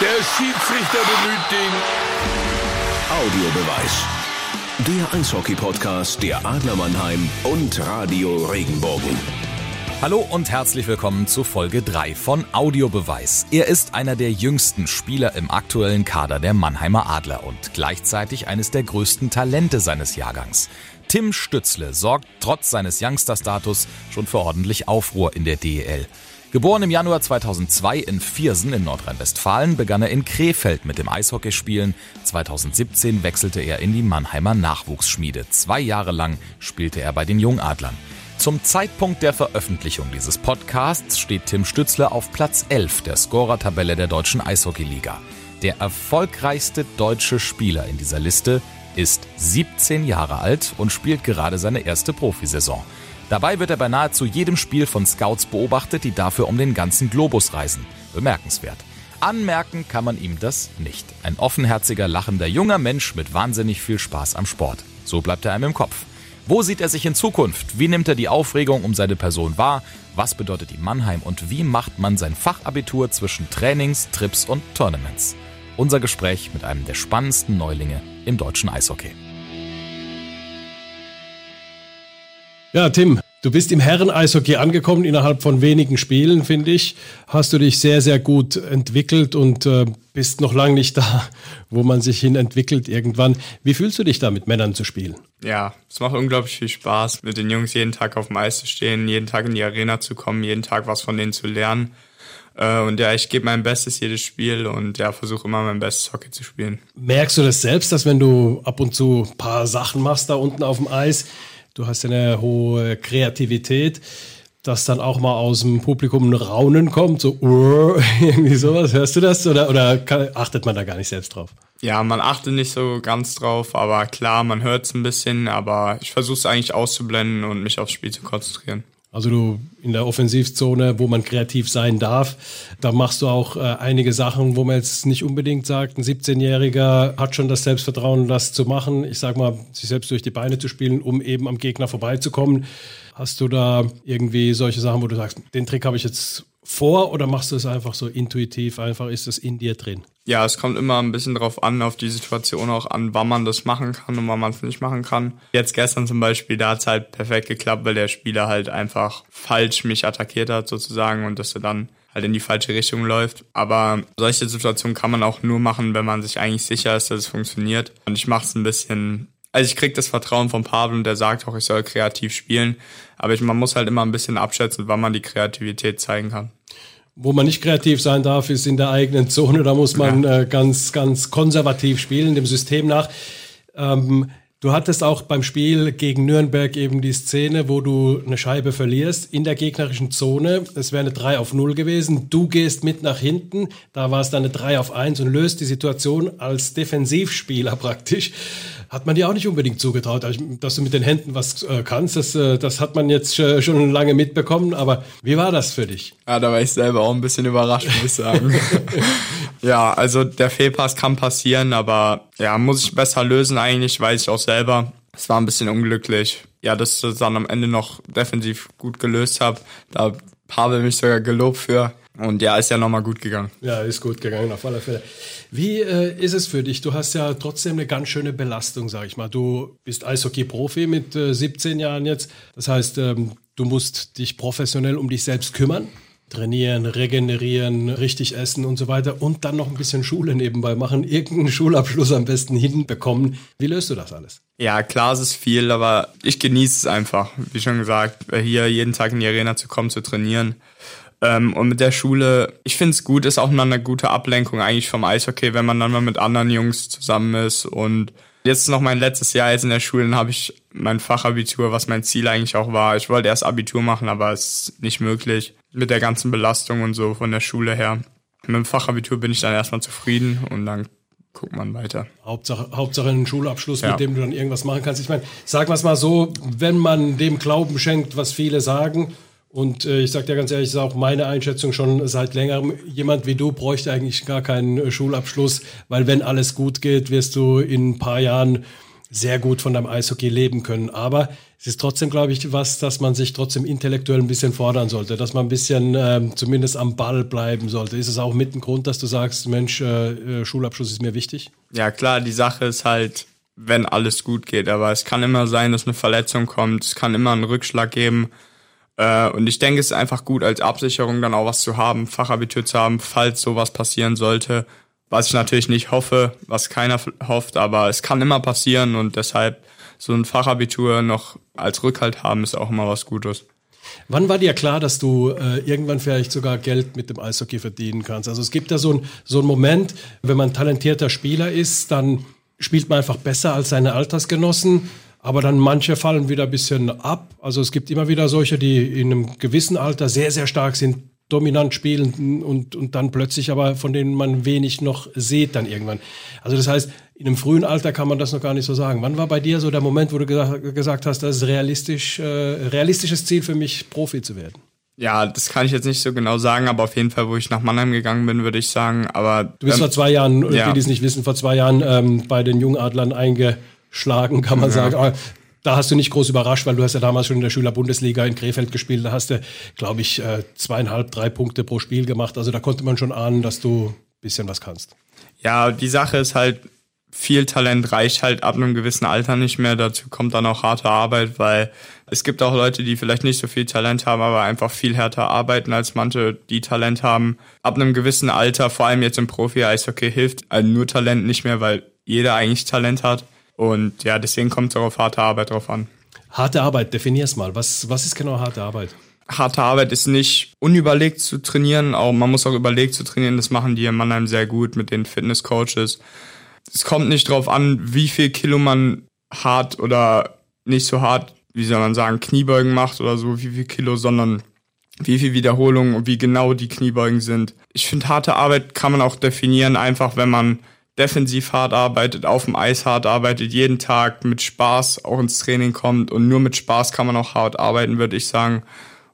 Der Schiedsrichter bemüht den Audiobeweis. Der Eishockey-Podcast der Adler Mannheim und Radio Regenbogen. Hallo und herzlich willkommen zu Folge 3 von Audiobeweis. Er ist einer der jüngsten Spieler im aktuellen Kader der Mannheimer Adler und gleichzeitig eines der größten Talente seines Jahrgangs. Tim Stützle sorgt trotz seines Youngster-Status schon für ordentlich Aufruhr in der DEL. Geboren im Januar 2002 in Viersen in Nordrhein-Westfalen, begann er in Krefeld mit dem Eishockeyspielen. 2017 wechselte er in die Mannheimer Nachwuchsschmiede. Zwei Jahre lang spielte er bei den Jungadlern. Zum Zeitpunkt der Veröffentlichung dieses Podcasts steht Tim Stützle auf Platz 11 der Scorertabelle der deutschen Eishockeyliga. Der erfolgreichste deutsche Spieler in dieser Liste ist 17 Jahre alt und spielt gerade seine erste Profisaison. Dabei wird er bei nahezu jedem Spiel von Scouts beobachtet, die dafür um den ganzen Globus reisen. Bemerkenswert. Anmerken kann man ihm das nicht. Ein offenherziger, lachender junger Mensch mit wahnsinnig viel Spaß am Sport. So bleibt er einem im Kopf. Wo sieht er sich in Zukunft? Wie nimmt er die Aufregung um seine Person wahr? Was bedeutet die Mannheim und wie macht man sein Fachabitur zwischen Trainings, Trips und Tournaments? Unser Gespräch mit einem der spannendsten Neulinge im deutschen Eishockey. Ja, Tim, du bist im Herren-Eishockey angekommen. Innerhalb von wenigen Spielen, finde ich, hast du dich sehr, sehr gut entwickelt und äh, bist noch lange nicht da, wo man sich hin entwickelt irgendwann. Wie fühlst du dich da, mit Männern zu spielen? Ja, es macht unglaublich viel Spaß, mit den Jungs jeden Tag auf dem Eis zu stehen, jeden Tag in die Arena zu kommen, jeden Tag was von denen zu lernen. Äh, und ja, ich gebe mein Bestes jedes Spiel und ja, versuche immer mein bestes Hockey zu spielen. Merkst du das selbst, dass wenn du ab und zu ein paar Sachen machst da unten auf dem Eis, du hast eine hohe Kreativität, dass dann auch mal aus dem Publikum ein Raunen kommt, so irgendwie sowas. Hörst du das oder, oder kann, achtet man da gar nicht selbst drauf? Ja, man achtet nicht so ganz drauf, aber klar, man hört es ein bisschen, aber ich versuche es eigentlich auszublenden und mich aufs Spiel zu konzentrieren. Also du in der Offensivzone, wo man kreativ sein darf, da machst du auch äh, einige Sachen, wo man jetzt nicht unbedingt sagt, ein 17-Jähriger hat schon das Selbstvertrauen, das zu machen. Ich sag mal, sich selbst durch die Beine zu spielen, um eben am Gegner vorbeizukommen. Hast du da irgendwie solche Sachen, wo du sagst, den Trick habe ich jetzt vor oder machst du es einfach so intuitiv, einfach ist es in dir drin? Ja, es kommt immer ein bisschen drauf an, auf die Situation auch an, wann man das machen kann und wann man es nicht machen kann. Jetzt gestern zum Beispiel, da hat es halt perfekt geklappt, weil der Spieler halt einfach falsch mich attackiert hat sozusagen und dass er dann halt in die falsche Richtung läuft. Aber solche Situationen kann man auch nur machen, wenn man sich eigentlich sicher ist, dass es funktioniert. Und ich mache es ein bisschen also ich krieg das Vertrauen von Pavel und der sagt auch, ich soll kreativ spielen. Aber ich, man muss halt immer ein bisschen abschätzen, wann man die Kreativität zeigen kann. Wo man nicht kreativ sein darf, ist in der eigenen Zone. Da muss man ja. äh, ganz, ganz konservativ spielen, dem System nach. Ähm, du hattest auch beim Spiel gegen Nürnberg eben die Szene, wo du eine Scheibe verlierst in der gegnerischen Zone. Es wäre eine 3 auf 0 gewesen. Du gehst mit nach hinten. Da war es dann eine 3 auf 1 und löst die Situation als Defensivspieler praktisch hat man dir auch nicht unbedingt zugetraut, also, dass du mit den Händen was äh, kannst. Das, äh, das hat man jetzt äh, schon lange mitbekommen. Aber wie war das für dich? Ja, da war ich selber auch ein bisschen überrascht, muss ich sagen. ja, also der Fehlpass kann passieren, aber ja, muss ich besser lösen eigentlich, weiß ich auch selber. Es war ein bisschen unglücklich. Ja, dass ich das dann am Ende noch defensiv gut gelöst habe. Da habe mich sogar gelobt für. Und ja, ist ja nochmal gut gegangen. Ja, ist gut gegangen, auf alle Fälle. Wie äh, ist es für dich? Du hast ja trotzdem eine ganz schöne Belastung, sag ich mal. Du bist Eishockey-Profi mit äh, 17 Jahren jetzt. Das heißt, ähm, du musst dich professionell um dich selbst kümmern. Trainieren, regenerieren, richtig essen und so weiter und dann noch ein bisschen Schule nebenbei machen, irgendeinen Schulabschluss am besten hinbekommen. Wie löst du das alles? Ja, klar, es ist viel, aber ich genieße es einfach. Wie schon gesagt, hier jeden Tag in die Arena zu kommen, zu trainieren ähm, und mit der Schule, ich finde es gut, ist auch mal eine gute Ablenkung eigentlich vom Eishockey, wenn man dann mal mit anderen Jungs zusammen ist. Und jetzt ist noch mein letztes Jahr jetzt in der Schule, dann habe ich mein Fachabitur, was mein Ziel eigentlich auch war. Ich wollte erst Abitur machen, aber es ist nicht möglich mit der ganzen Belastung und so von der Schule her. Mit dem Fachabitur bin ich dann erstmal zufrieden und dann guckt man weiter. Hauptsache, Hauptsache einen Schulabschluss, ja. mit dem du dann irgendwas machen kannst. Ich meine, sagen wir es mal so, wenn man dem Glauben schenkt, was viele sagen, und äh, ich sage dir ganz ehrlich, ist auch meine Einschätzung schon seit längerem. Jemand wie du bräuchte eigentlich gar keinen äh, Schulabschluss, weil wenn alles gut geht, wirst du in ein paar Jahren sehr gut von deinem Eishockey leben können. Aber es ist trotzdem, glaube ich, was, dass man sich trotzdem intellektuell ein bisschen fordern sollte, dass man ein bisschen ähm, zumindest am Ball bleiben sollte. Ist es auch mit ein Grund, dass du sagst, Mensch, äh, äh, Schulabschluss ist mir wichtig? Ja, klar, die Sache ist halt, wenn alles gut geht. Aber es kann immer sein, dass eine Verletzung kommt. Es kann immer einen Rückschlag geben. Äh, und ich denke, es ist einfach gut, als Absicherung dann auch was zu haben, Fachabitur zu haben, falls sowas passieren sollte. Was ich natürlich nicht hoffe, was keiner hofft, aber es kann immer passieren und deshalb so ein Fachabitur noch als Rückhalt haben, ist auch immer was Gutes. Wann war dir klar, dass du äh, irgendwann vielleicht sogar Geld mit dem Eishockey verdienen kannst? Also es gibt ja so ein so Moment, wenn man talentierter Spieler ist, dann spielt man einfach besser als seine Altersgenossen. Aber dann manche fallen wieder ein bisschen ab. Also es gibt immer wieder solche, die in einem gewissen Alter sehr, sehr stark sind, dominant spielen und, und dann plötzlich aber von denen man wenig noch sieht dann irgendwann. Also das heißt, in einem frühen Alter kann man das noch gar nicht so sagen. Wann war bei dir so der Moment, wo du gesagt, gesagt hast, das ist realistisch, äh, realistisches Ziel für mich, Profi zu werden? Ja, das kann ich jetzt nicht so genau sagen, aber auf jeden Fall, wo ich nach Mannheim gegangen bin, würde ich sagen. Aber du bist ähm, vor zwei Jahren, ja. die, die es nicht wissen, vor zwei Jahren ähm, bei den Jungadlern einge schlagen, kann man ja. sagen. Aber da hast du nicht groß überrascht, weil du hast ja damals schon in der Schülerbundesliga in Krefeld gespielt. Da hast du, glaube ich, äh, zweieinhalb, drei Punkte pro Spiel gemacht. Also da konnte man schon ahnen, dass du ein bisschen was kannst. Ja, die Sache ist halt, viel Talent reicht halt ab einem gewissen Alter nicht mehr. Dazu kommt dann auch harte Arbeit, weil es gibt auch Leute, die vielleicht nicht so viel Talent haben, aber einfach viel härter arbeiten als manche, die Talent haben. Ab einem gewissen Alter, vor allem jetzt im Profi-Eishockey, hilft nur Talent nicht mehr, weil jeder eigentlich Talent hat. Und ja, deswegen kommt es auch auf harte Arbeit drauf an. Harte Arbeit, definier es mal. Was, was ist genau harte Arbeit? Harte Arbeit ist nicht unüberlegt zu trainieren, auch man muss auch überlegt zu trainieren. Das machen die in Mannheim sehr gut mit den Fitnesscoaches. Es kommt nicht drauf an, wie viel Kilo man hart oder nicht so hart, wie soll man sagen, Kniebeugen macht oder so, wie viel Kilo, sondern wie viel Wiederholungen und wie genau die Kniebeugen sind. Ich finde, harte Arbeit kann man auch definieren, einfach wenn man defensiv hart arbeitet, auf dem Eis hart arbeitet, jeden Tag mit Spaß auch ins Training kommt und nur mit Spaß kann man auch hart arbeiten, würde ich sagen.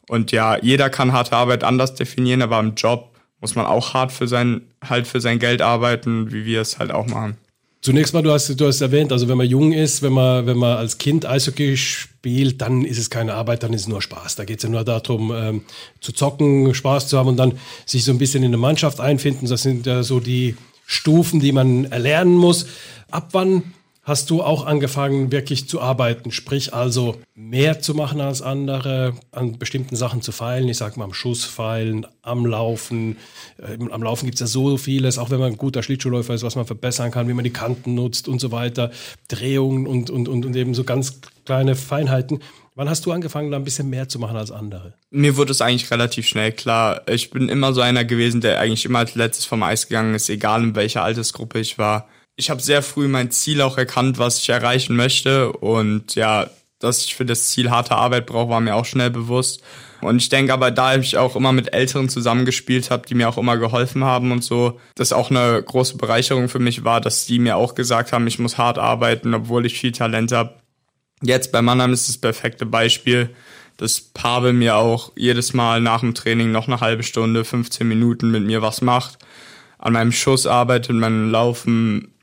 Und ja, jeder kann harte Arbeit anders definieren, aber im Job muss man auch hart für sein, halt für sein Geld arbeiten, wie wir es halt auch machen. Zunächst mal, du hast, du hast erwähnt, also wenn man jung ist, wenn man, wenn man als Kind Eishockey spielt, dann ist es keine Arbeit, dann ist es nur Spaß. Da geht es ja nur darum, ähm, zu zocken, Spaß zu haben und dann sich so ein bisschen in eine Mannschaft einfinden. Das sind ja so die, Stufen, die man erlernen muss. Ab wann hast du auch angefangen, wirklich zu arbeiten? Sprich also mehr zu machen als andere, an bestimmten Sachen zu feilen. Ich sag mal am Schuss feilen, am Laufen. Äh, am Laufen gibt es ja so vieles, auch wenn man ein guter Schlittschuhläufer ist, was man verbessern kann, wie man die Kanten nutzt und so weiter. Drehungen und, und, und, und eben so ganz kleine Feinheiten. Wann hast du angefangen, da ein bisschen mehr zu machen als andere? Mir wurde es eigentlich relativ schnell klar. Ich bin immer so einer gewesen, der eigentlich immer als letztes vom Eis gegangen ist, egal in welcher Altersgruppe ich war. Ich habe sehr früh mein Ziel auch erkannt, was ich erreichen möchte. Und ja, dass ich für das Ziel harte Arbeit brauche, war mir auch schnell bewusst. Und ich denke aber, da ich auch immer mit Älteren zusammengespielt habe, die mir auch immer geholfen haben und so, das auch eine große Bereicherung für mich war, dass die mir auch gesagt haben, ich muss hart arbeiten, obwohl ich viel Talent habe. Jetzt bei Mannheim ist das perfekte Beispiel, dass Pavel mir auch jedes Mal nach dem Training noch eine halbe Stunde, 15 Minuten mit mir was macht, an meinem Schuss arbeitet, meinem Laufen,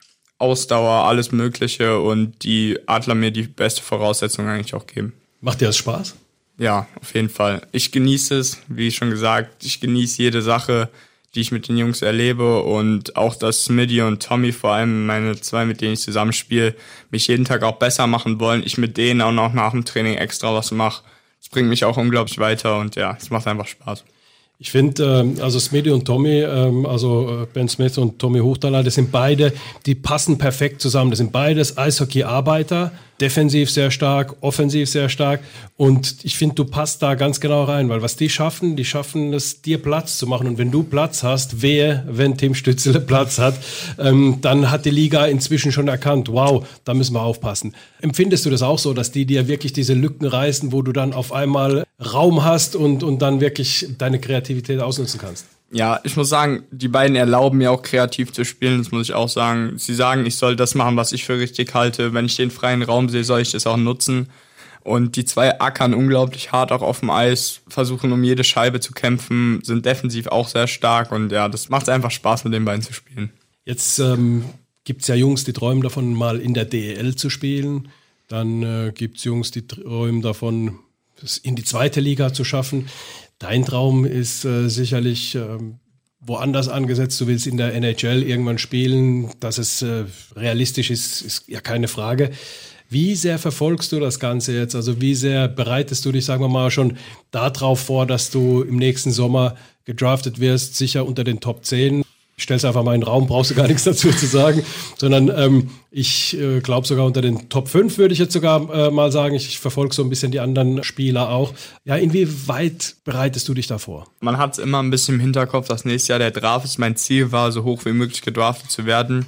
Ausdauer, alles Mögliche und die Adler mir die beste Voraussetzung eigentlich auch geben. Macht dir das Spaß? Ja, auf jeden Fall. Ich genieße es, wie schon gesagt, ich genieße jede Sache die ich mit den Jungs erlebe und auch, dass Smitty und Tommy, vor allem meine zwei, mit denen ich zusammenspiele, mich jeden Tag auch besser machen wollen. Ich mit denen auch noch nach dem Training extra was mache. Das bringt mich auch unglaublich weiter und ja, es macht einfach Spaß. Ich finde, ähm, also Smitty und Tommy, ähm, also äh, Ben Smith und Tommy Hochtaler, das sind beide, die passen perfekt zusammen. Das sind beides Eishockey-Arbeiter, defensiv sehr stark, offensiv sehr stark. Und ich finde, du passt da ganz genau rein, weil was die schaffen, die schaffen es, dir Platz zu machen. Und wenn du Platz hast, wer, wenn Tim Stützele Platz hat, ähm, dann hat die Liga inzwischen schon erkannt, wow, da müssen wir aufpassen. Empfindest du das auch so, dass die dir wirklich diese Lücken reißen, wo du dann auf einmal Raum hast und, und dann wirklich deine Kreativität ausnutzen kannst. Ja, ich muss sagen, die beiden erlauben mir auch kreativ zu spielen, das muss ich auch sagen. Sie sagen, ich soll das machen, was ich für richtig halte. Wenn ich den freien Raum sehe, soll ich das auch nutzen. Und die zwei ackern unglaublich hart auch auf dem Eis, versuchen um jede Scheibe zu kämpfen, sind defensiv auch sehr stark und ja, das macht einfach Spaß, mit den beiden zu spielen. Jetzt ähm, gibt es ja Jungs, die träumen davon, mal in der DEL zu spielen. Dann äh, gibt es Jungs, die träumen davon, in die zweite Liga zu schaffen. Dein Traum ist äh, sicherlich äh, woanders angesetzt. Du willst in der NHL irgendwann spielen. Dass es äh, realistisch ist, ist ja keine Frage. Wie sehr verfolgst du das Ganze jetzt? Also wie sehr bereitest du dich, sagen wir mal, schon darauf vor, dass du im nächsten Sommer gedraftet wirst, sicher unter den Top 10? Ich stelle es einfach mal in den Raum, brauchst du gar nichts dazu zu sagen, sondern ähm, ich äh, glaube sogar unter den Top 5 würde ich jetzt sogar äh, mal sagen. Ich, ich verfolge so ein bisschen die anderen Spieler auch. Ja, inwieweit bereitest du dich davor? Man hat es immer ein bisschen im Hinterkopf, dass nächstes Jahr der Draft ist. Mein Ziel war, so hoch wie möglich gedraftet zu werden.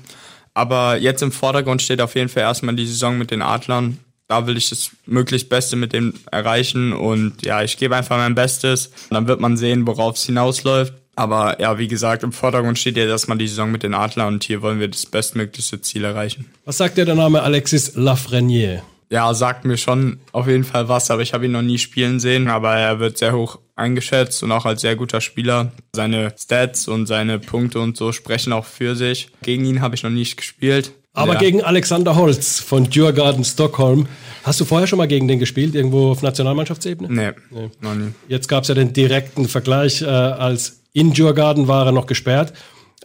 Aber jetzt im Vordergrund steht auf jeden Fall erstmal die Saison mit den Adlern. Da will ich das möglichst Beste mit dem erreichen und ja, ich gebe einfach mein Bestes. Dann wird man sehen, worauf es hinausläuft. Aber ja, wie gesagt, im Vordergrund steht ja erstmal die Saison mit den Adler und hier wollen wir das bestmöglichste Ziel erreichen. Was sagt dir der Name Alexis Lafreniere? Ja, sagt mir schon auf jeden Fall was, aber ich habe ihn noch nie spielen sehen. Aber er wird sehr hoch eingeschätzt und auch als sehr guter Spieler. Seine Stats und seine Punkte und so sprechen auch für sich. Gegen ihn habe ich noch nicht gespielt. Aber ja. gegen Alexander Holz von Djurgarden Stockholm. Hast du vorher schon mal gegen den gespielt, irgendwo auf Nationalmannschaftsebene? Nee, nee. noch nie. Jetzt gab es ja den direkten Vergleich äh, als in Djurgarden war er noch gesperrt.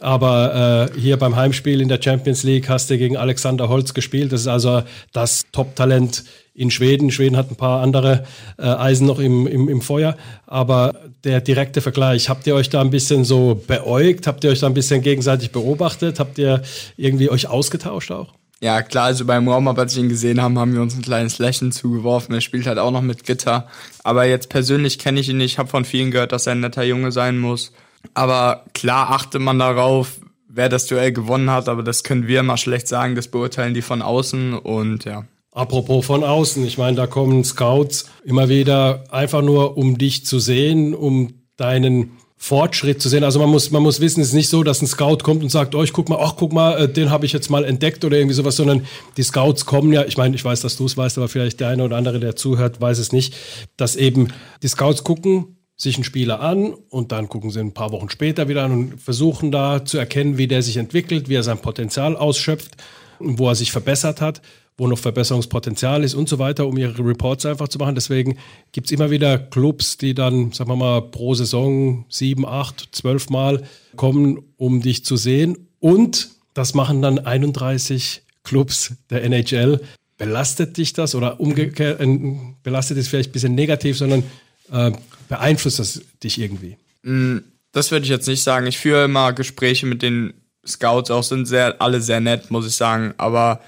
Aber äh, hier beim Heimspiel in der Champions League hast du gegen Alexander Holz gespielt. Das ist also das Top-Talent in Schweden. Schweden hat ein paar andere äh, Eisen noch im, im, im Feuer. Aber der direkte Vergleich, habt ihr euch da ein bisschen so beäugt? Habt ihr euch da ein bisschen gegenseitig beobachtet? Habt ihr irgendwie euch ausgetauscht auch? Ja, klar, also beim Warm-Up, als wir ihn gesehen haben, haben wir uns ein kleines Lächeln zugeworfen. Er spielt halt auch noch mit Gitter. Aber jetzt persönlich kenne ich ihn nicht, habe von vielen gehört, dass er ein netter Junge sein muss. Aber klar achte man darauf, wer das Duell gewonnen hat, aber das können wir mal schlecht sagen, das beurteilen die von außen und ja. Apropos von außen, ich meine, da kommen Scouts immer wieder einfach nur, um dich zu sehen, um deinen Fortschritt zu sehen. Also man muss, man muss wissen, es ist nicht so, dass ein Scout kommt und sagt, oh, ich guck mal, ach, guck mal, äh, den habe ich jetzt mal entdeckt oder irgendwie sowas, sondern die Scouts kommen ja, ich meine, ich weiß, dass du es weißt, aber vielleicht der eine oder andere, der zuhört, weiß es nicht, dass eben die Scouts gucken sich einen Spieler an und dann gucken sie ein paar Wochen später wieder an und versuchen da zu erkennen, wie der sich entwickelt, wie er sein Potenzial ausschöpft und wo er sich verbessert hat wo noch Verbesserungspotenzial ist und so weiter, um ihre Reports einfach zu machen. Deswegen gibt es immer wieder Clubs, die dann, sagen wir mal, pro Saison sieben, acht, zwölf Mal kommen, um dich zu sehen. Und das machen dann 31 Clubs der NHL. Belastet dich das oder umgekehrt, äh, belastet es vielleicht ein bisschen negativ, sondern äh, beeinflusst das dich irgendwie? Mm, das würde ich jetzt nicht sagen. Ich führe immer Gespräche mit den Scouts, auch sind sehr, alle sehr nett, muss ich sagen. Aber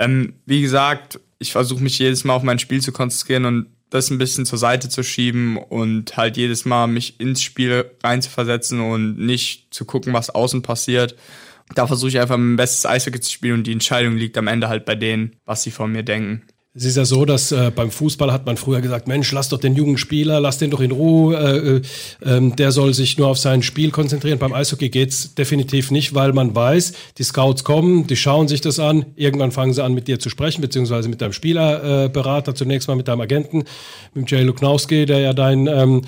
ähm, wie gesagt, ich versuche mich jedes Mal auf mein Spiel zu konzentrieren und das ein bisschen zur Seite zu schieben und halt jedes Mal mich ins Spiel reinzuversetzen und nicht zu gucken, was außen passiert. Da versuche ich einfach mein bestes Eishockey zu spielen und die Entscheidung liegt am Ende halt bei denen, was sie von mir denken. Es ist ja so, dass äh, beim Fußball hat man früher gesagt, Mensch, lass doch den jungen Spieler, lass den doch in Ruhe, äh, äh, ähm, der soll sich nur auf sein Spiel konzentrieren. Beim Eishockey geht's definitiv nicht, weil man weiß, die Scouts kommen, die schauen sich das an, irgendwann fangen sie an mit dir zu sprechen, beziehungsweise mit deinem Spielerberater, zunächst mal mit deinem Agenten, mit Jay Luknowski, der ja dein ähm,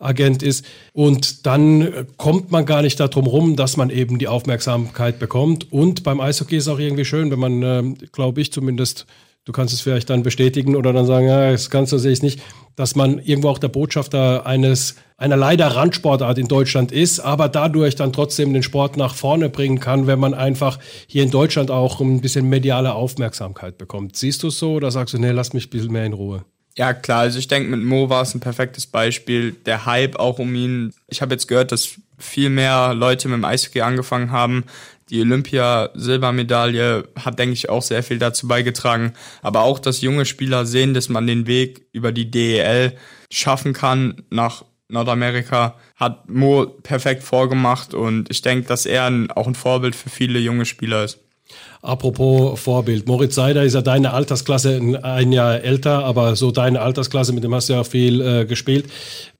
Agent ist. Und dann kommt man gar nicht darum rum, dass man eben die Aufmerksamkeit bekommt. Und beim Eishockey ist auch irgendwie schön, wenn man, äh, glaube ich zumindest, du kannst es vielleicht dann bestätigen oder dann sagen, ja, das kannst du sehe ich nicht, dass man irgendwo auch der Botschafter eines einer leider Randsportart in Deutschland ist, aber dadurch dann trotzdem den Sport nach vorne bringen kann, wenn man einfach hier in Deutschland auch ein bisschen mediale Aufmerksamkeit bekommt. Siehst du es so oder sagst du, nee, lass mich ein bisschen mehr in Ruhe? Ja, klar, also ich denke, mit Mo war es ein perfektes Beispiel. Der Hype auch um ihn. Ich habe jetzt gehört, dass viel mehr Leute mit dem Eishockey angefangen haben. Die Olympia-Silbermedaille hat, denke ich, auch sehr viel dazu beigetragen. Aber auch, dass junge Spieler sehen, dass man den Weg über die DEL schaffen kann nach Nordamerika, hat Mo perfekt vorgemacht. Und ich denke, dass er auch ein Vorbild für viele junge Spieler ist. Apropos Vorbild. Moritz Seider ist ja deine Altersklasse, ein Jahr älter, aber so deine Altersklasse, mit dem hast du ja viel äh, gespielt.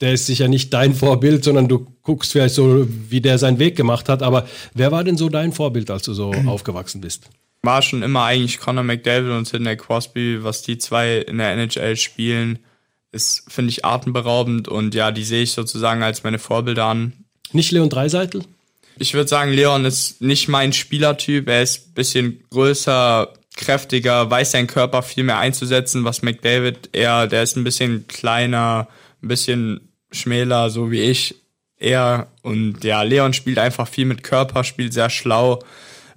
Der ist sicher nicht dein Vorbild, sondern du guckst vielleicht so, wie der seinen Weg gemacht hat. Aber wer war denn so dein Vorbild, als du so aufgewachsen bist? War schon immer eigentlich Conor McDavid und Sidney Crosby, was die zwei in der NHL spielen, ist, finde ich, atemberaubend und ja, die sehe ich sozusagen als meine Vorbilder an. Nicht Leon Dreiseitel? Ich würde sagen, Leon ist nicht mein Spielertyp. Er ist bisschen größer, kräftiger, weiß seinen Körper viel mehr einzusetzen, was McDavid eher, der ist ein bisschen kleiner, ein bisschen schmäler, so wie ich eher. Und ja, Leon spielt einfach viel mit Körper, spielt sehr schlau.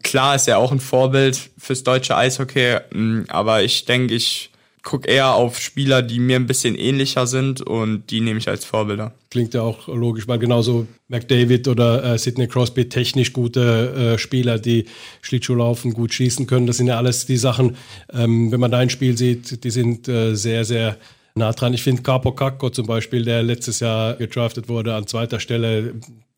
Klar ist er auch ein Vorbild fürs deutsche Eishockey, mm, aber ich denke, ich gucke eher auf Spieler, die mir ein bisschen ähnlicher sind und die nehme ich als Vorbilder. Klingt ja auch logisch, weil genauso McDavid oder äh, Sidney Crosby technisch gute äh, Spieler, die Schlittschuh laufen, gut schießen können. Das sind ja alles die Sachen, ähm, wenn man dein Spiel sieht, die sind äh, sehr, sehr nah dran. Ich finde Capo Cacco zum Beispiel, der letztes Jahr gedraftet wurde, an zweiter Stelle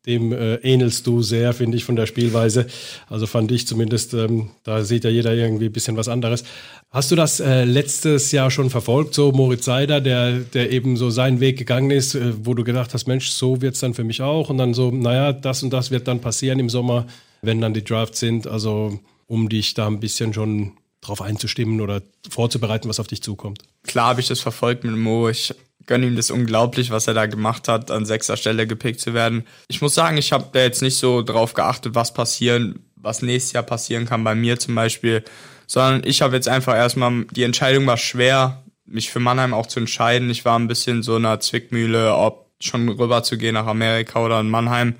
dem äh, ähnelst du sehr, finde ich, von der Spielweise. Also fand ich zumindest, ähm, da sieht ja jeder irgendwie ein bisschen was anderes. Hast du das äh, letztes Jahr schon verfolgt, so Moritz Seider, der, der eben so seinen Weg gegangen ist, äh, wo du gedacht hast, Mensch, so wird's dann für mich auch. Und dann so, naja, das und das wird dann passieren im Sommer, wenn dann die Drafts sind. Also um dich da ein bisschen schon drauf einzustimmen oder vorzubereiten, was auf dich zukommt. Klar habe ich das verfolgt mit Mo. Ich gönne ihm das unglaublich, was er da gemacht hat, an sechster Stelle gepickt zu werden. Ich muss sagen, ich habe da jetzt nicht so drauf geachtet, was passieren, was nächstes Jahr passieren kann bei mir zum Beispiel, sondern ich habe jetzt einfach erstmal, die Entscheidung war schwer, mich für Mannheim auch zu entscheiden. Ich war ein bisschen so einer Zwickmühle, ob schon rüber zu gehen nach Amerika oder in Mannheim.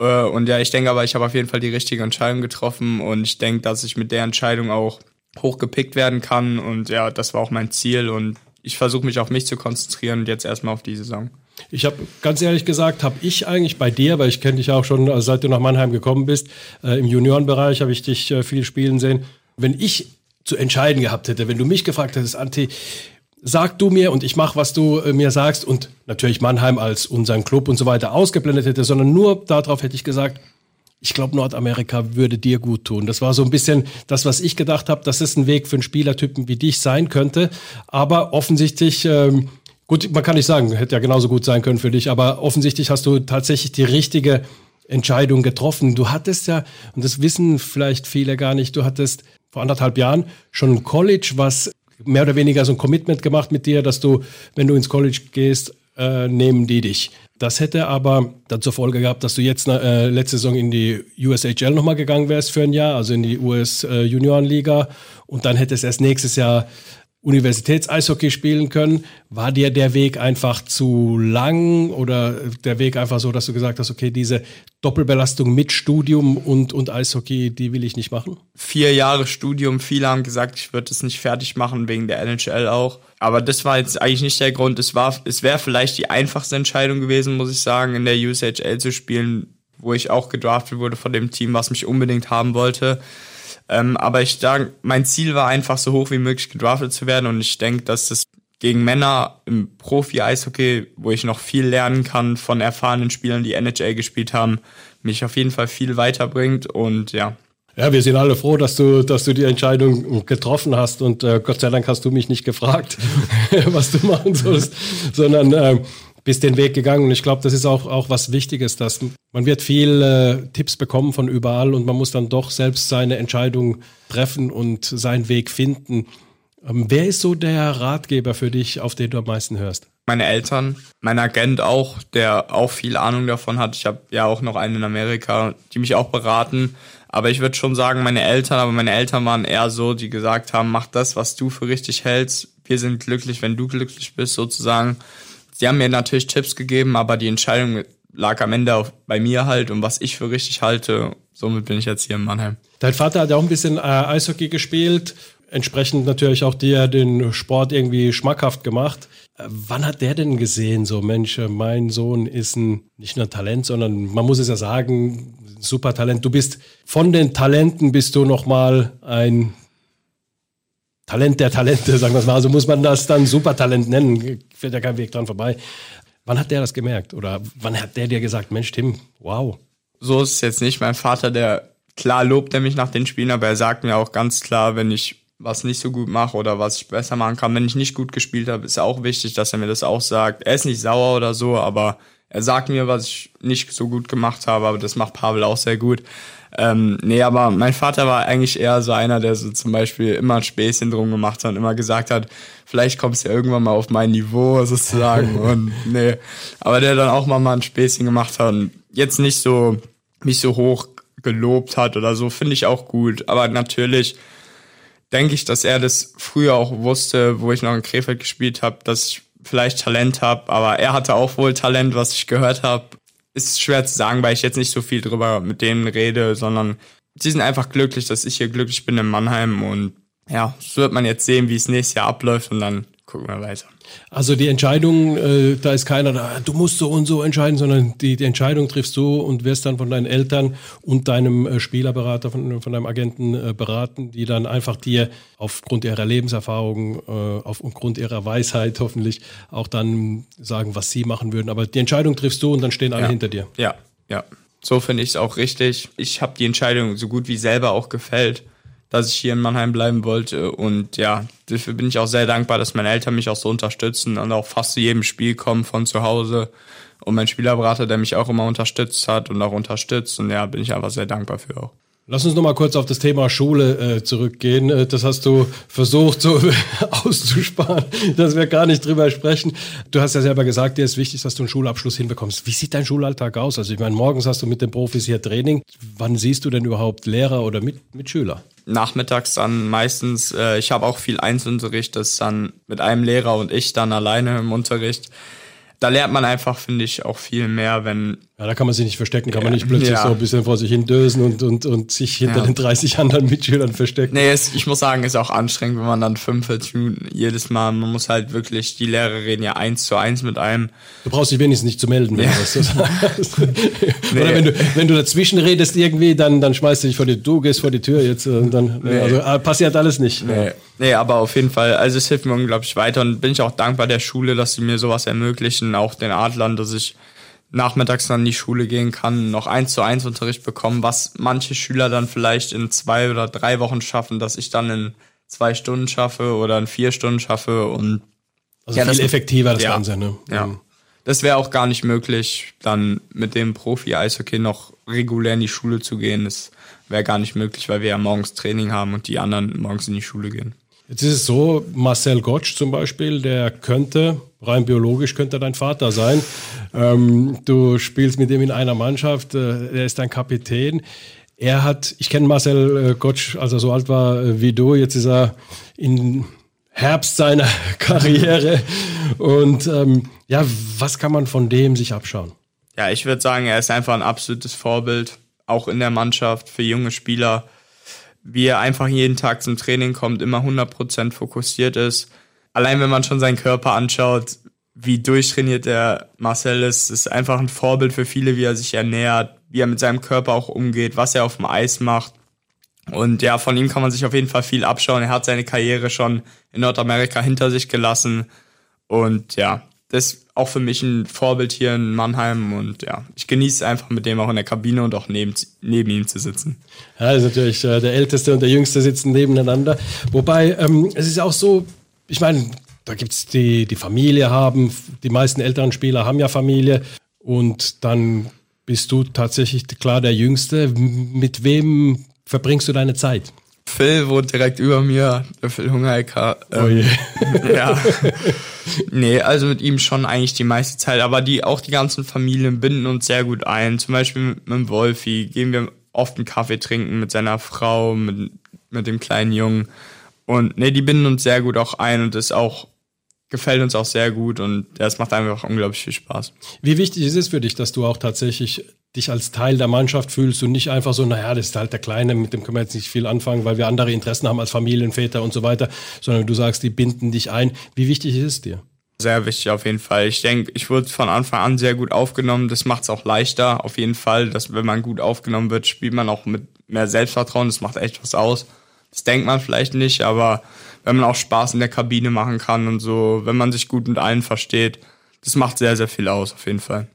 Äh, und ja, ich denke aber, ich habe auf jeden Fall die richtige Entscheidung getroffen und ich denke, dass ich mit der Entscheidung auch hochgepickt werden kann und ja, das war auch mein Ziel und ich versuche mich auf mich zu konzentrieren und jetzt erstmal auf die Saison. Ich habe ganz ehrlich gesagt, habe ich eigentlich bei dir, weil ich kenne dich auch schon, also seit du nach Mannheim gekommen bist, äh, im Juniorenbereich habe ich dich äh, viel spielen sehen. Wenn ich zu entscheiden gehabt hätte, wenn du mich gefragt hättest, Anti, sag du mir und ich mache, was du äh, mir sagst und natürlich Mannheim als unseren Club und so weiter ausgeblendet hätte, sondern nur darauf hätte ich gesagt, ich glaube, Nordamerika würde dir gut tun. Das war so ein bisschen das, was ich gedacht habe, dass es ein Weg für einen Spielertypen wie dich sein könnte. Aber offensichtlich, ähm, gut, man kann nicht sagen, hätte ja genauso gut sein können für dich, aber offensichtlich hast du tatsächlich die richtige Entscheidung getroffen. Du hattest ja, und das wissen vielleicht viele gar nicht, du hattest vor anderthalb Jahren schon ein College, was mehr oder weniger so ein Commitment gemacht mit dir, dass du, wenn du ins College gehst, äh, nehmen die dich. Das hätte aber dann zur Folge gehabt, dass du jetzt äh, letzte Saison in die USHL nochmal gegangen wärst für ein Jahr, also in die US äh, Juniorenliga. Und dann hätte es erst nächstes Jahr Universitäts-Eishockey spielen können. War dir der Weg einfach zu lang oder der Weg einfach so, dass du gesagt hast, okay, diese Doppelbelastung mit Studium und, und Eishockey, die will ich nicht machen? Vier Jahre Studium, viele haben gesagt, ich würde es nicht fertig machen, wegen der NHL auch. Aber das war jetzt eigentlich nicht der Grund. Es es wäre vielleicht die einfachste Entscheidung gewesen, muss ich sagen, in der USHL zu spielen, wo ich auch gedraftet wurde von dem Team, was mich unbedingt haben wollte. Ähm, aber ich sage, mein Ziel war einfach so hoch wie möglich gedraftet zu werden und ich denke, dass das gegen Männer im Profi-Eishockey, wo ich noch viel lernen kann von erfahrenen Spielern, die NHL gespielt haben, mich auf jeden Fall viel weiterbringt und ja. Ja, wir sind alle froh, dass du, dass du die Entscheidung getroffen hast und äh, Gott sei Dank hast du mich nicht gefragt, was du machen sollst, sondern äh, bist den Weg gegangen. Und ich glaube, das ist auch, auch was Wichtiges, dass man wird viel äh, Tipps bekommen von überall und man muss dann doch selbst seine Entscheidung treffen und seinen Weg finden. Ähm, wer ist so der Ratgeber für dich, auf den du am meisten hörst? Meine Eltern, mein Agent auch, der auch viel Ahnung davon hat. Ich habe ja auch noch einen in Amerika, die mich auch beraten. Aber ich würde schon sagen, meine Eltern, aber meine Eltern waren eher so, die gesagt haben, mach das, was du für richtig hältst. Wir sind glücklich, wenn du glücklich bist, sozusagen. Sie haben mir natürlich Tipps gegeben, aber die Entscheidung lag am Ende auch bei mir halt und was ich für richtig halte. Somit bin ich jetzt hier in Mannheim. Dein Vater hat ja auch ein bisschen äh, Eishockey gespielt, entsprechend natürlich auch dir den Sport irgendwie schmackhaft gemacht. Äh, wann hat der denn gesehen, so Mensch, äh, mein Sohn ist ein, nicht nur ein Talent, sondern man muss es ja sagen, super Talent. Du bist von den Talenten bist du nochmal ein Talent der Talente, sagen wir es mal. Also muss man das dann Supertalent nennen. Fällt ja kein Weg dran vorbei. Wann hat der das gemerkt? Oder wann hat der dir gesagt, Mensch, Tim, wow? So ist es jetzt nicht. Mein Vater, der, klar lobt er mich nach den Spielen, aber er sagt mir auch ganz klar, wenn ich was nicht so gut mache oder was ich besser machen kann. Wenn ich nicht gut gespielt habe, ist auch wichtig, dass er mir das auch sagt. Er ist nicht sauer oder so, aber er sagt mir, was ich nicht so gut gemacht habe, aber das macht Pavel auch sehr gut. Ähm, nee, aber mein Vater war eigentlich eher so einer, der so zum Beispiel immer ein Späßchen drum gemacht hat und immer gesagt hat, vielleicht kommst du ja irgendwann mal auf mein Niveau sozusagen und nee, aber der dann auch mal, mal ein Späßchen gemacht hat und jetzt nicht so mich so hoch gelobt hat oder so, finde ich auch gut. Aber natürlich denke ich, dass er das früher auch wusste, wo ich noch in Krefeld gespielt habe, dass ich vielleicht Talent habe. Aber er hatte auch wohl Talent, was ich gehört habe. Ist schwer zu sagen, weil ich jetzt nicht so viel drüber mit denen rede, sondern sie sind einfach glücklich, dass ich hier glücklich bin in Mannheim und ja, so wird man jetzt sehen, wie es nächstes Jahr abläuft und dann gucken wir weiter. Also die Entscheidung, äh, da ist keiner da, du musst so und so entscheiden, sondern die, die Entscheidung triffst du und wirst dann von deinen Eltern und deinem äh, Spielerberater, von, von deinem Agenten äh, beraten, die dann einfach dir aufgrund ihrer Lebenserfahrung, äh, aufgrund ihrer Weisheit hoffentlich auch dann sagen, was sie machen würden. Aber die Entscheidung triffst du und dann stehen alle ja. hinter dir. Ja, ja. So finde ich es auch richtig. Ich habe die Entscheidung so gut wie selber auch gefällt dass ich hier in Mannheim bleiben wollte. Und ja, dafür bin ich auch sehr dankbar, dass meine Eltern mich auch so unterstützen und auch fast zu jedem Spiel kommen von zu Hause. Und mein Spielerberater, der mich auch immer unterstützt hat und auch unterstützt. Und ja, bin ich einfach sehr dankbar für auch. Lass uns noch mal kurz auf das Thema Schule äh, zurückgehen. Äh, das hast du versucht so auszusparen, dass wir gar nicht drüber sprechen. Du hast ja selber gesagt, dir ist wichtig, dass du einen Schulabschluss hinbekommst. Wie sieht dein Schulalltag aus? Also ich meine, morgens hast du mit den Profis hier Training. Wann siehst du denn überhaupt Lehrer oder mit, Mitschüler? Nachmittags dann meistens. Äh, ich habe auch viel Einzelunterricht, das ist dann mit einem Lehrer und ich dann alleine im Unterricht da lernt man einfach, finde ich, auch viel mehr, wenn. Ja, da kann man sich nicht verstecken, kann man nicht plötzlich ja. so ein bisschen vor sich hin dösen und, und, und sich hinter ja. den 30 anderen Mitschülern verstecken. Nee, es, ich muss sagen, ist auch anstrengend, wenn man dann 45 Minuten jedes Mal, man muss halt wirklich, die Lehrer reden ja eins zu eins mit einem. Du brauchst dich wenigstens nicht zu melden, wenn ja. du was sagst. nee. Oder wenn du, wenn du dazwischen redest irgendwie, dann, dann schmeißt du dich vor die, du gehst vor die Tür jetzt, und dann, nee. also ah, passiert alles nicht. Nee. Nee, aber auf jeden Fall, also es hilft mir unglaublich weiter und bin ich auch dankbar der Schule, dass sie mir sowas ermöglichen, auch den Adlern, dass ich nachmittags dann in die Schule gehen kann, noch eins zu eins Unterricht bekommen, was manche Schüler dann vielleicht in zwei oder drei Wochen schaffen, dass ich dann in zwei Stunden schaffe oder in vier Stunden schaffe und also ja, viel das, effektiver das ja, Ganze, ne? Ja. Mhm. Das wäre auch gar nicht möglich, dann mit dem Profi-Eishockey noch regulär in die Schule zu gehen. Das wäre gar nicht möglich, weil wir ja morgens Training haben und die anderen morgens in die Schule gehen. Jetzt ist es so, Marcel Gottsch zum Beispiel, der könnte, rein biologisch könnte dein Vater sein. Ähm, du spielst mit ihm in einer Mannschaft, äh, er ist dein Kapitän. Er hat, ich kenne Marcel äh, Gottsch, als er so alt war äh, wie du, jetzt ist er in Herbst seiner Karriere. Und ähm, ja, was kann man von dem sich abschauen? Ja, ich würde sagen, er ist einfach ein absolutes Vorbild, auch in der Mannschaft für junge Spieler wie er einfach jeden Tag zum Training kommt, immer 100% fokussiert ist. Allein wenn man schon seinen Körper anschaut, wie durchtrainiert der Marcel ist, ist einfach ein Vorbild für viele, wie er sich ernährt, wie er mit seinem Körper auch umgeht, was er auf dem Eis macht. Und ja, von ihm kann man sich auf jeden Fall viel abschauen. Er hat seine Karriere schon in Nordamerika hinter sich gelassen. Und ja, das ist auch für mich ein Vorbild hier in Mannheim und ja, ich genieße es einfach mit dem auch in der Kabine und auch neben, neben ihm zu sitzen. Ja, ist natürlich äh, der Älteste und der Jüngste sitzen nebeneinander. Wobei, ähm, es ist auch so, ich meine, da gibt's die, die Familie haben, die meisten älteren Spieler haben ja Familie und dann bist du tatsächlich klar der Jüngste. Mit wem verbringst du deine Zeit? Phil wohnt direkt über mir, der Phil Hungerecker. Ähm, oh ja. nee, also mit ihm schon eigentlich die meiste Zeit, aber die, auch die ganzen Familien binden uns sehr gut ein. Zum Beispiel mit, mit dem Wolfi gehen wir oft einen Kaffee trinken mit seiner Frau, mit, mit dem kleinen Jungen. Und nee, die binden uns sehr gut auch ein und das auch gefällt uns auch sehr gut und das macht einfach unglaublich viel Spaß. Wie wichtig ist es für dich, dass du auch tatsächlich dich als Teil der Mannschaft fühlst und nicht einfach so, naja, das ist halt der Kleine, mit dem können wir jetzt nicht viel anfangen, weil wir andere Interessen haben als Familienväter und so weiter, sondern du sagst, die binden dich ein. Wie wichtig ist es dir? Sehr wichtig auf jeden Fall. Ich denke, ich wurde von Anfang an sehr gut aufgenommen. Das macht es auch leichter, auf jeden Fall. Dass wenn man gut aufgenommen wird, spielt man auch mit mehr Selbstvertrauen. Das macht echt was aus. Das denkt man vielleicht nicht, aber wenn man auch Spaß in der Kabine machen kann und so, wenn man sich gut mit allen versteht, das macht sehr, sehr viel aus, auf jeden Fall.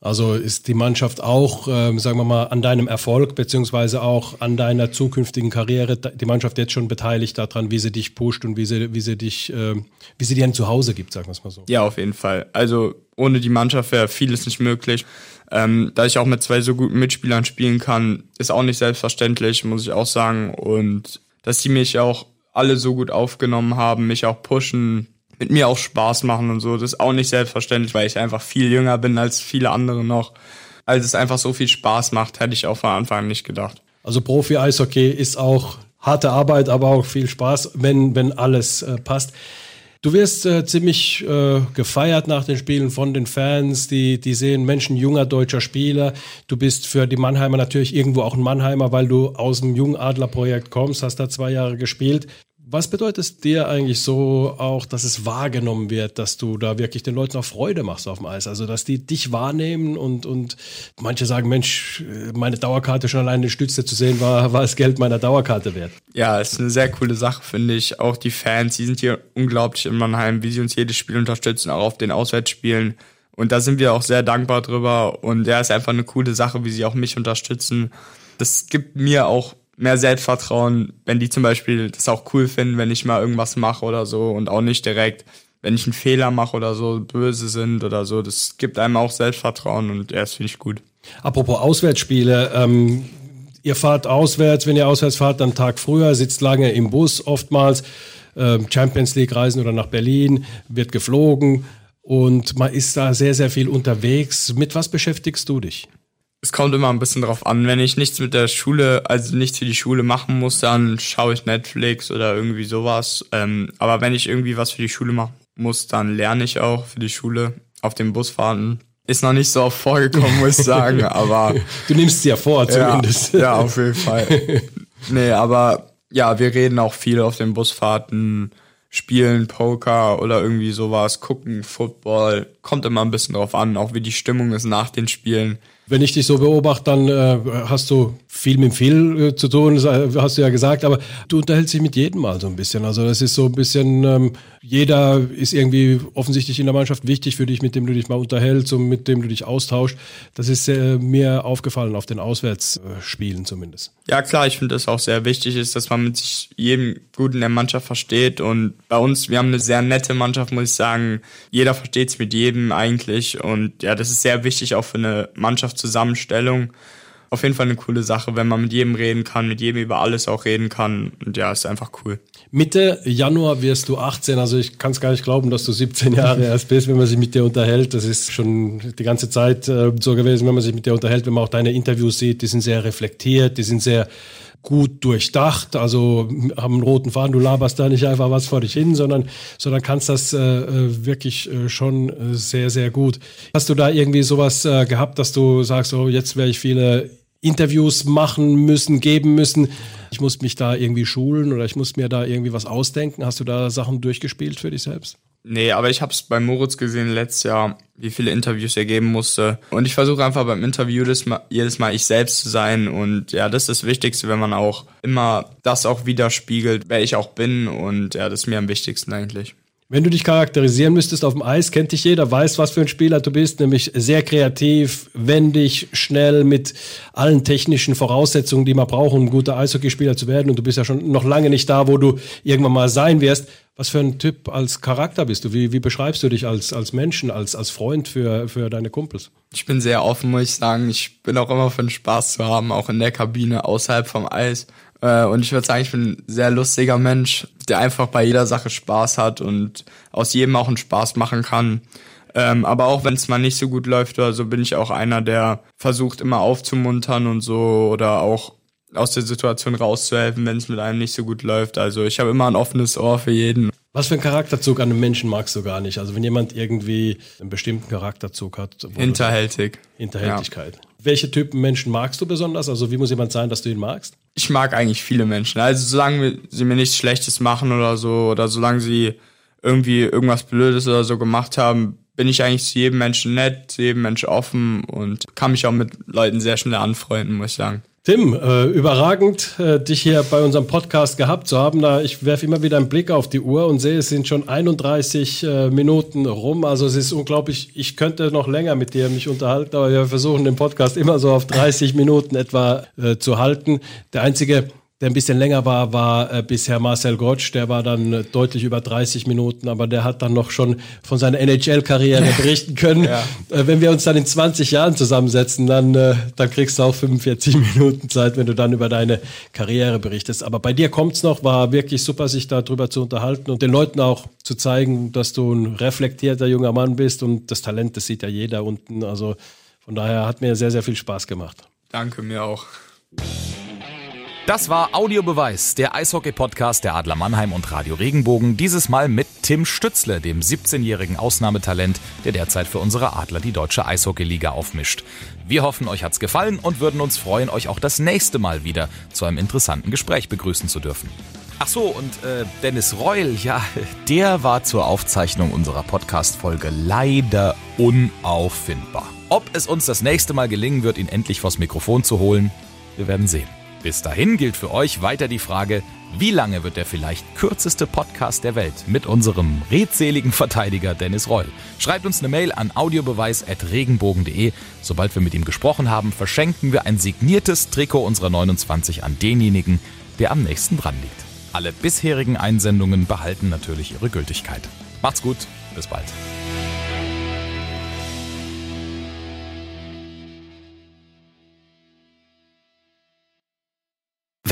Also ist die Mannschaft auch, äh, sagen wir mal, an deinem Erfolg beziehungsweise auch an deiner zukünftigen Karriere, die Mannschaft jetzt schon beteiligt daran, wie sie dich pusht und wie sie, wie sie dich, äh, wie sie dir ein Zuhause gibt, sagen wir es mal so. Ja, auf jeden Fall. Also ohne die Mannschaft wäre vieles nicht möglich. Ähm, da ich auch mit zwei so guten Mitspielern spielen kann, ist auch nicht selbstverständlich, muss ich auch sagen. Und dass die mich auch alle so gut aufgenommen haben, mich auch pushen, mit mir auch Spaß machen und so. Das ist auch nicht selbstverständlich, weil ich einfach viel jünger bin als viele andere noch. als es einfach so viel Spaß macht, hätte ich auch von Anfang an nicht gedacht. Also Profi-Eishockey ist auch harte Arbeit, aber auch viel Spaß, wenn, wenn alles äh, passt. Du wirst äh, ziemlich äh, gefeiert nach den Spielen von den Fans, die, die sehen Menschen, junger deutscher Spieler. Du bist für die Mannheimer natürlich irgendwo auch ein Mannheimer, weil du aus dem Jungadler-Projekt kommst, hast da zwei Jahre gespielt. Was bedeutet es dir eigentlich so auch, dass es wahrgenommen wird, dass du da wirklich den Leuten auch Freude machst auf dem Eis? Also, dass die dich wahrnehmen und, und manche sagen, Mensch, meine Dauerkarte schon allein in Stütze zu sehen, war, war das Geld meiner Dauerkarte wert. Ja, ist eine sehr coole Sache, finde ich. Auch die Fans, die sind hier unglaublich in Mannheim, wie sie uns jedes Spiel unterstützen, auch auf den Auswärtsspielen. Und da sind wir auch sehr dankbar drüber. Und ja, ist einfach eine coole Sache, wie sie auch mich unterstützen. Das gibt mir auch mehr Selbstvertrauen, wenn die zum Beispiel das auch cool finden, wenn ich mal irgendwas mache oder so und auch nicht direkt, wenn ich einen Fehler mache oder so, böse sind oder so. Das gibt einem auch Selbstvertrauen und ja, das finde ich gut. Apropos Auswärtsspiele, ähm, ihr fahrt auswärts, wenn ihr auswärts fahrt, dann Tag früher, sitzt lange im Bus oftmals, äh, Champions League reisen oder nach Berlin, wird geflogen und man ist da sehr, sehr viel unterwegs. Mit was beschäftigst du dich? Es kommt immer ein bisschen drauf an. Wenn ich nichts mit der Schule, also nichts für die Schule machen muss, dann schaue ich Netflix oder irgendwie sowas. Ähm, aber wenn ich irgendwie was für die Schule machen muss, dann lerne ich auch für die Schule auf den Busfahrten. Ist noch nicht so oft vorgekommen, muss ich sagen, aber. Du nimmst es ja vor, zumindest. Ja, ja, auf jeden Fall. nee, aber ja, wir reden auch viel auf den Busfahrten, spielen Poker oder irgendwie sowas, gucken Football. Kommt immer ein bisschen drauf an, auch wie die Stimmung ist nach den Spielen. Wenn ich dich so beobachte, dann äh, hast du viel mit viel äh, zu tun, hast du ja gesagt, aber du unterhältst dich mit jedem mal so ein bisschen. Also das ist so ein bisschen, ähm, jeder ist irgendwie offensichtlich in der Mannschaft wichtig für dich, mit dem du dich mal unterhältst und mit dem du dich austauschst. Das ist äh, mir aufgefallen auf den Auswärtsspielen zumindest. Ja klar, ich finde das auch sehr wichtig ist, dass man mit sich jedem gut in der Mannschaft versteht und bei uns, wir haben eine sehr nette Mannschaft, muss ich sagen. Jeder versteht es mit jedem eigentlich und ja, das ist sehr wichtig auch für eine Mannschaftszusammenstellung auf jeden Fall eine coole Sache, wenn man mit jedem reden kann, mit jedem über alles auch reden kann. Und ja, ist einfach cool. Mitte Januar wirst du 18, also ich kann es gar nicht glauben, dass du 17 Jahre erst bist, wenn man sich mit dir unterhält. Das ist schon die ganze Zeit äh, so gewesen, wenn man sich mit dir unterhält, wenn man auch deine Interviews sieht, die sind sehr reflektiert, die sind sehr gut durchdacht, also haben einen roten Faden, du laberst da nicht einfach was vor dich hin, sondern, sondern kannst das äh, äh wirklich äh, schon äh, sehr, sehr gut. Hast du da irgendwie sowas äh, gehabt, dass du sagst, oh, jetzt werde ich viele Interviews machen müssen, geben müssen. Ich muss mich da irgendwie schulen oder ich muss mir da irgendwie was ausdenken. Hast du da Sachen durchgespielt für dich selbst? Nee, aber ich habe es bei Moritz gesehen letztes Jahr, wie viele Interviews er geben musste. Und ich versuche einfach beim Interview Mal, jedes Mal ich selbst zu sein. Und ja, das ist das Wichtigste, wenn man auch immer das auch widerspiegelt, wer ich auch bin. Und ja, das ist mir am wichtigsten eigentlich. Wenn du dich charakterisieren müsstest auf dem Eis, kennt dich jeder, weiß, was für ein Spieler du bist, nämlich sehr kreativ, wendig, schnell, mit allen technischen Voraussetzungen, die man braucht, um ein guter Eishockeyspieler zu werden. Und du bist ja schon noch lange nicht da, wo du irgendwann mal sein wirst. Was für ein Typ als Charakter bist du? Wie, wie beschreibst du dich als, als Menschen, als, als Freund für, für deine Kumpels? Ich bin sehr offen, muss ich sagen. Ich bin auch immer für den Spaß zu haben, auch in der Kabine, außerhalb vom Eis. Äh, und ich würde sagen, ich bin ein sehr lustiger Mensch, der einfach bei jeder Sache Spaß hat und aus jedem auch einen Spaß machen kann. Ähm, aber auch wenn es mal nicht so gut läuft oder so, bin ich auch einer, der versucht immer aufzumuntern und so oder auch aus der Situation rauszuhelfen, wenn es mit einem nicht so gut läuft. Also ich habe immer ein offenes Ohr für jeden. Was für einen Charakterzug an einem Menschen magst du gar nicht? Also wenn jemand irgendwie einen bestimmten Charakterzug hat. Hinterhältig. Hinterhältigkeit. Ja. Welche Typen Menschen magst du besonders? Also wie muss jemand sein, dass du ihn magst? Ich mag eigentlich viele Menschen. Also solange sie mir nichts Schlechtes machen oder so, oder solange sie irgendwie irgendwas Blödes oder so gemacht haben, bin ich eigentlich zu jedem Menschen nett, zu jedem Menschen offen und kann mich auch mit Leuten sehr schnell anfreunden, muss ich sagen. Tim, äh, überragend, äh, dich hier bei unserem Podcast gehabt zu haben. Da ich werfe immer wieder einen Blick auf die Uhr und sehe, es sind schon 31 äh, Minuten rum. Also es ist unglaublich. Ich könnte noch länger mit dir mich unterhalten, aber wir versuchen den Podcast immer so auf 30 Minuten etwa äh, zu halten. Der einzige der ein bisschen länger war, war äh, bisher Marcel Gottsch. Der war dann äh, deutlich über 30 Minuten, aber der hat dann noch schon von seiner NHL-Karriere berichten können. ja. äh, wenn wir uns dann in 20 Jahren zusammensetzen, dann, äh, dann kriegst du auch 45 Minuten Zeit, wenn du dann über deine Karriere berichtest. Aber bei dir kommt's noch, war wirklich super, sich darüber zu unterhalten und den Leuten auch zu zeigen, dass du ein reflektierter junger Mann bist und das Talent, das sieht ja jeder unten. Also Von daher hat mir sehr, sehr viel Spaß gemacht. Danke, mir auch. Das war Audiobeweis, der Eishockey-Podcast der Adler Mannheim und Radio Regenbogen. Dieses Mal mit Tim Stützle, dem 17-jährigen Ausnahmetalent, der derzeit für unsere Adler die deutsche Eishockey-Liga aufmischt. Wir hoffen, euch hat's gefallen und würden uns freuen, euch auch das nächste Mal wieder zu einem interessanten Gespräch begrüßen zu dürfen. Ach so, und äh, Dennis Reul, ja, der war zur Aufzeichnung unserer Podcast-Folge leider unauffindbar. Ob es uns das nächste Mal gelingen wird, ihn endlich vors Mikrofon zu holen, wir werden sehen. Bis dahin gilt für euch weiter die Frage, wie lange wird der vielleicht kürzeste Podcast der Welt mit unserem redseligen Verteidiger Dennis Reul? Schreibt uns eine Mail an audiobeweis.regenbogen.de. Sobald wir mit ihm gesprochen haben, verschenken wir ein signiertes Trikot unserer 29 an denjenigen, der am nächsten dran liegt. Alle bisherigen Einsendungen behalten natürlich ihre Gültigkeit. Macht's gut, bis bald.